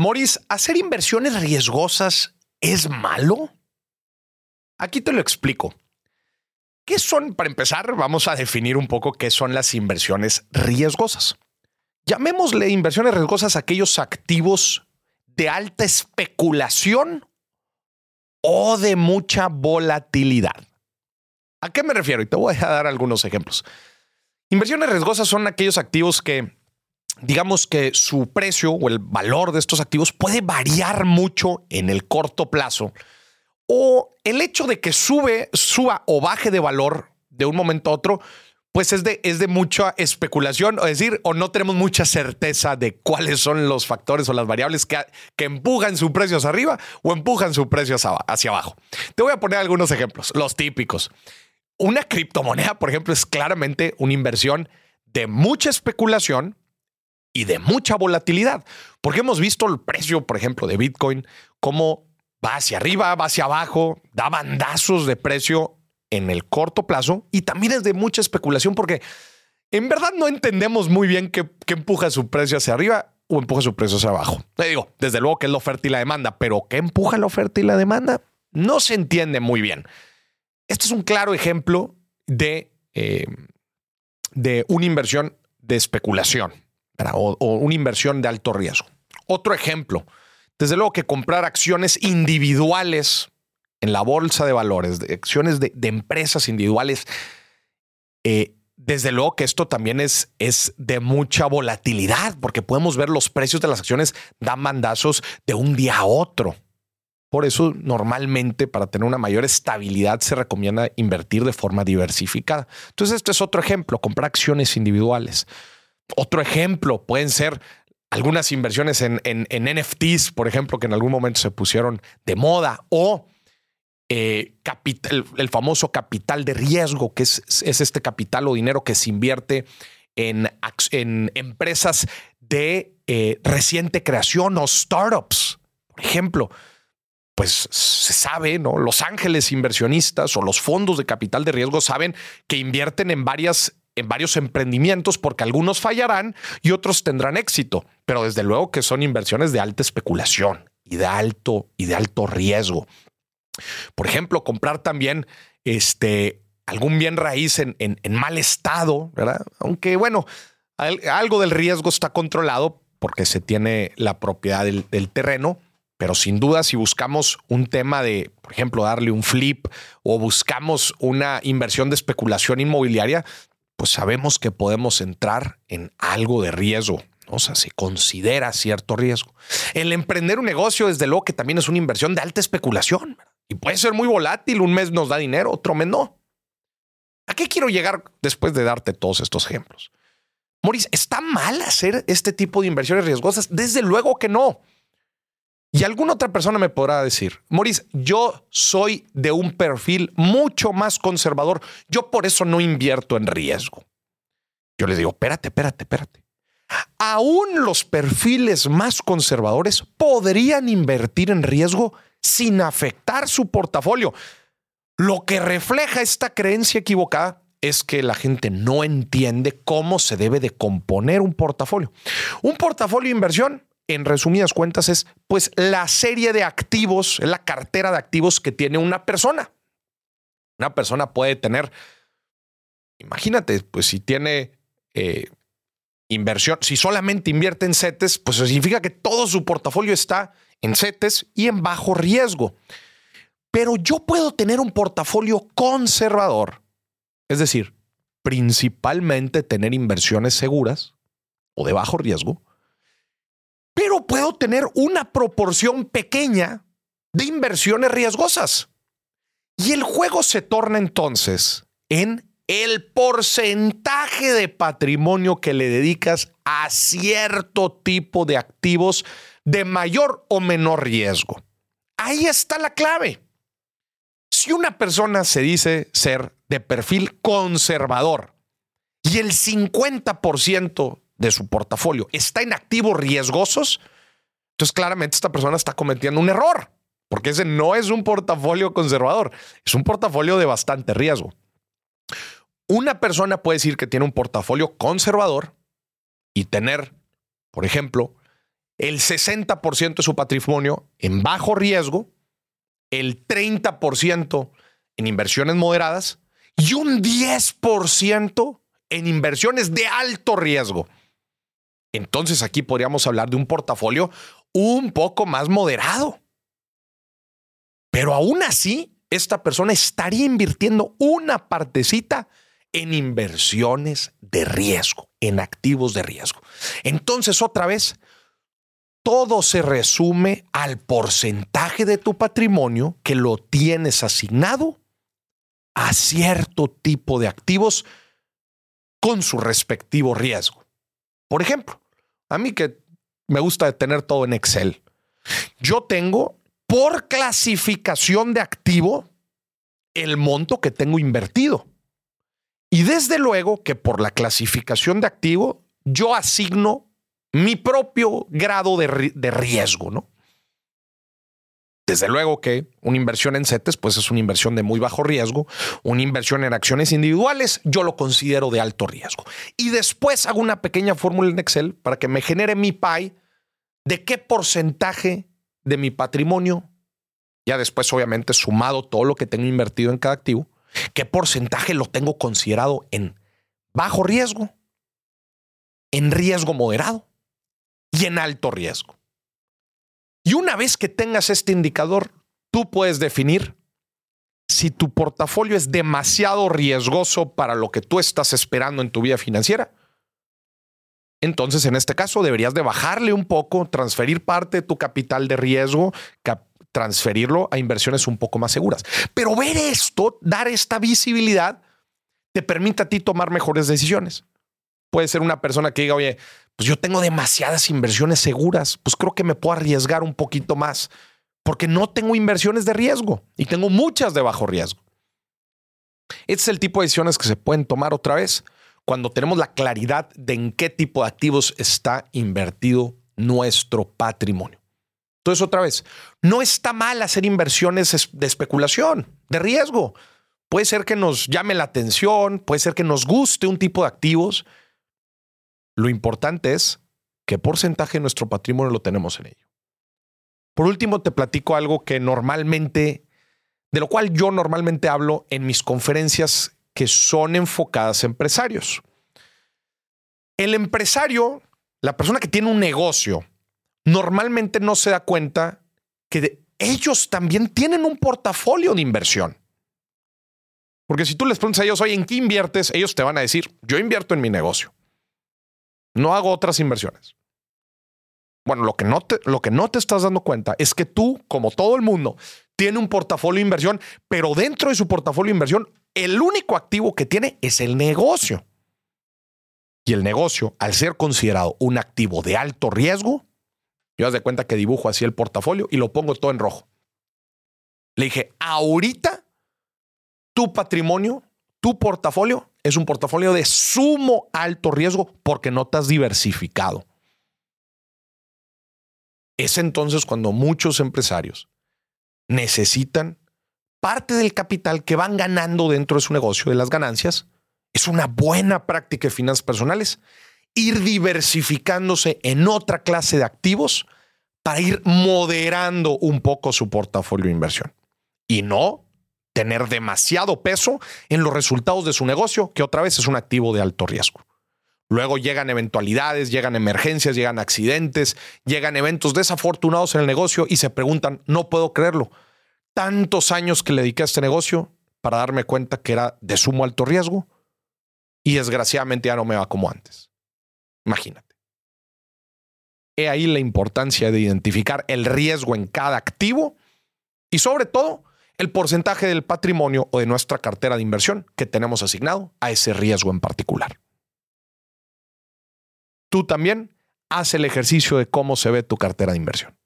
Moris, ¿hacer inversiones riesgosas es malo? Aquí te lo explico. ¿Qué son, para empezar, vamos a definir un poco qué son las inversiones riesgosas? Llamémosle inversiones riesgosas a aquellos activos de alta especulación o de mucha volatilidad. ¿A qué me refiero? Y te voy a dar algunos ejemplos. Inversiones riesgosas son aquellos activos que digamos que su precio o el valor de estos activos puede variar mucho en el corto plazo o el hecho de que sube, suba o baje de valor de un momento a otro, pues es de, es de mucha especulación, es decir, o no tenemos mucha certeza de cuáles son los factores o las variables que, que empujan su precio hacia arriba o empujan su precio hacia abajo. Te voy a poner algunos ejemplos, los típicos. Una criptomoneda, por ejemplo, es claramente una inversión de mucha especulación y de mucha volatilidad, porque hemos visto el precio, por ejemplo, de Bitcoin, cómo va hacia arriba, va hacia abajo, da bandazos de precio en el corto plazo y también es de mucha especulación porque en verdad no entendemos muy bien qué, empuja su precio hacia arriba o empuja su precio hacia abajo. Te digo, desde luego que es la oferta y la demanda, pero ¿qué empuja la oferta y la demanda? No se entiende muy bien. Este es un claro ejemplo de, eh, de una inversión de especulación o, una inversión de alto riesgo. Otro ejemplo, desde luego que comprar acciones individuales en la bolsa de valores, de acciones de, empresas individuales, eh, desde luego que esto también es, es de mucha volatilidad, porque podemos ver los precios de las acciones dan mandazos de un día a otro. Por eso normalmente para tener una mayor estabilidad se recomienda invertir de forma diversificada. Entonces, este es otro ejemplo, comprar acciones individuales. Otro ejemplo pueden ser algunas inversiones en, NFTs, por ejemplo, que en algún momento se pusieron de moda, o eh, el, famoso capital de riesgo, que es, este capital o dinero que se invierte en, empresas de eh, reciente creación o startups. Por ejemplo, pues se sabe, ¿no? Los ángeles inversionistas o los fondos de capital de riesgo saben que invierten en varias en varios emprendimientos porque algunos fallarán y otros tendrán éxito, pero desde luego que son inversiones de alta especulación y de alto y de alto riesgo. Por ejemplo, comprar también este algún bien raíz en, en, mal estado, ¿verdad? Aunque bueno, algo del riesgo está controlado porque se tiene la propiedad del, del terreno, pero sin duda si buscamos un tema de, por ejemplo, darle un flip o buscamos una inversión de especulación inmobiliaria, pues sabemos que podemos entrar en algo de riesgo. O sea, se considera cierto riesgo. El emprender un negocio, desde luego que también es una inversión de alta especulación y puede ser muy volátil. Un mes nos da dinero, otro mes no. ¿A qué quiero llegar después de darte todos estos ejemplos? Maurice, ¿está mal hacer este tipo de inversiones riesgosas? Desde luego que no. Y alguna otra persona me podrá decir, Maurice, yo soy de un perfil mucho más conservador. Yo por eso no invierto en riesgo. Yo le digo, espérate, espérate, espérate. Aún los perfiles más conservadores podrían invertir en riesgo sin afectar su portafolio. Lo que refleja esta creencia equivocada es que la gente no entiende cómo se debe de componer un portafolio. Un portafolio de inversión en resumidas cuentas, es pues la serie de activos, la cartera de activos que tiene una persona. Una persona puede tener, imagínate, pues si tiene eh, inversión, si solamente invierte en CETES, pues significa que todo su portafolio está en CETES y en bajo riesgo. Pero yo puedo tener un portafolio conservador, es decir, principalmente tener inversiones seguras o de bajo riesgo, pero puedo tener una proporción pequeña de inversiones riesgosas. Y el juego se torna entonces en el porcentaje de patrimonio que le dedicas a cierto tipo de activos de mayor o menor riesgo. Ahí está la clave. Si una persona se dice ser de perfil conservador y el 50% de su portafolio está en activos riesgosos, entonces claramente esta persona está cometiendo un error, porque ese no es un portafolio conservador, es un portafolio de bastante riesgo. Una persona puede decir que tiene un portafolio conservador y tener, por ejemplo, el 60% de su patrimonio en bajo riesgo, el 30% en inversiones moderadas y un 10% en inversiones de alto riesgo. Entonces aquí podríamos hablar de un portafolio un poco más moderado. Pero aún así, esta persona estaría invirtiendo una partecita en inversiones de riesgo, en activos de riesgo. Entonces, otra vez, todo se resume al porcentaje de tu patrimonio que lo tienes asignado a cierto tipo de activos con su respectivo riesgo. Por ejemplo, a mí que me gusta tener todo en Excel, yo tengo por clasificación de activo el monto que tengo invertido. Y desde luego que por la clasificación de activo yo asigno mi propio grado de, de riesgo, ¿no? Desde luego que una inversión en CETES, pues es una inversión de muy bajo riesgo. Una inversión en acciones individuales, yo lo considero de alto riesgo. Y después hago una pequeña fórmula en Excel para que me genere mi PI de qué porcentaje de mi patrimonio, ya después obviamente sumado todo lo que tengo invertido en cada activo, qué porcentaje lo tengo considerado en bajo riesgo, en riesgo moderado y en alto riesgo. Y una vez que tengas este indicador, tú puedes definir si tu portafolio es demasiado riesgoso para lo que tú estás esperando en tu vida financiera. Entonces, en este caso, deberías de bajarle un poco, transferir parte de tu capital de riesgo, transferirlo a inversiones un poco más seguras. Pero ver esto, dar esta visibilidad, te permite a ti tomar mejores decisiones. Puede ser una persona que diga, oye, pues yo tengo demasiadas inversiones seguras, pues creo que me puedo arriesgar un poquito más, porque no tengo inversiones de riesgo y tengo muchas de bajo riesgo. Este es el tipo de decisiones que se pueden tomar otra vez cuando tenemos la claridad de en qué tipo de activos está invertido nuestro patrimonio. Entonces, otra vez, no está mal hacer inversiones de especulación, de riesgo. Puede ser que nos llame la atención, puede ser que nos guste un tipo de activos, lo importante es qué porcentaje de nuestro patrimonio lo tenemos en ello. Por último, te platico algo que normalmente, de lo cual yo normalmente hablo en mis conferencias que son enfocadas a empresarios. El empresario, la persona que tiene un negocio, normalmente no se da cuenta que ellos también tienen un portafolio de inversión. Porque si tú les preguntas a ellos, oye, ¿en qué inviertes? Ellos te van a decir, yo invierto en mi negocio. No hago otras inversiones. Bueno, lo que, no te, lo que no te estás dando cuenta es que tú, como todo el mundo, tiene un portafolio de inversión, pero dentro de su portafolio de inversión, el único activo que tiene es el negocio. Y el negocio, al ser considerado un activo de alto riesgo, yo das de cuenta que dibujo así el portafolio y lo pongo todo en rojo. Le dije, ahorita tu patrimonio, tu portafolio es un portafolio de sumo alto riesgo porque no te has diversificado. Es entonces cuando muchos empresarios necesitan parte del capital que van ganando dentro de su negocio, de las ganancias. Es una buena práctica de finanzas personales ir diversificándose en otra clase de activos para ir moderando un poco su portafolio de inversión. Y no tener demasiado peso en los resultados de su negocio, que otra vez es un activo de alto riesgo. Luego llegan eventualidades, llegan emergencias, llegan accidentes, llegan eventos desafortunados en el negocio y se preguntan, no puedo creerlo, tantos años que le dediqué a este negocio para darme cuenta que era de sumo alto riesgo y desgraciadamente ya no me va como antes. Imagínate. He ahí la importancia de identificar el riesgo en cada activo y sobre todo el porcentaje del patrimonio o de nuestra cartera de inversión que tenemos asignado a ese riesgo en particular. Tú también haz el ejercicio de cómo se ve tu cartera de inversión.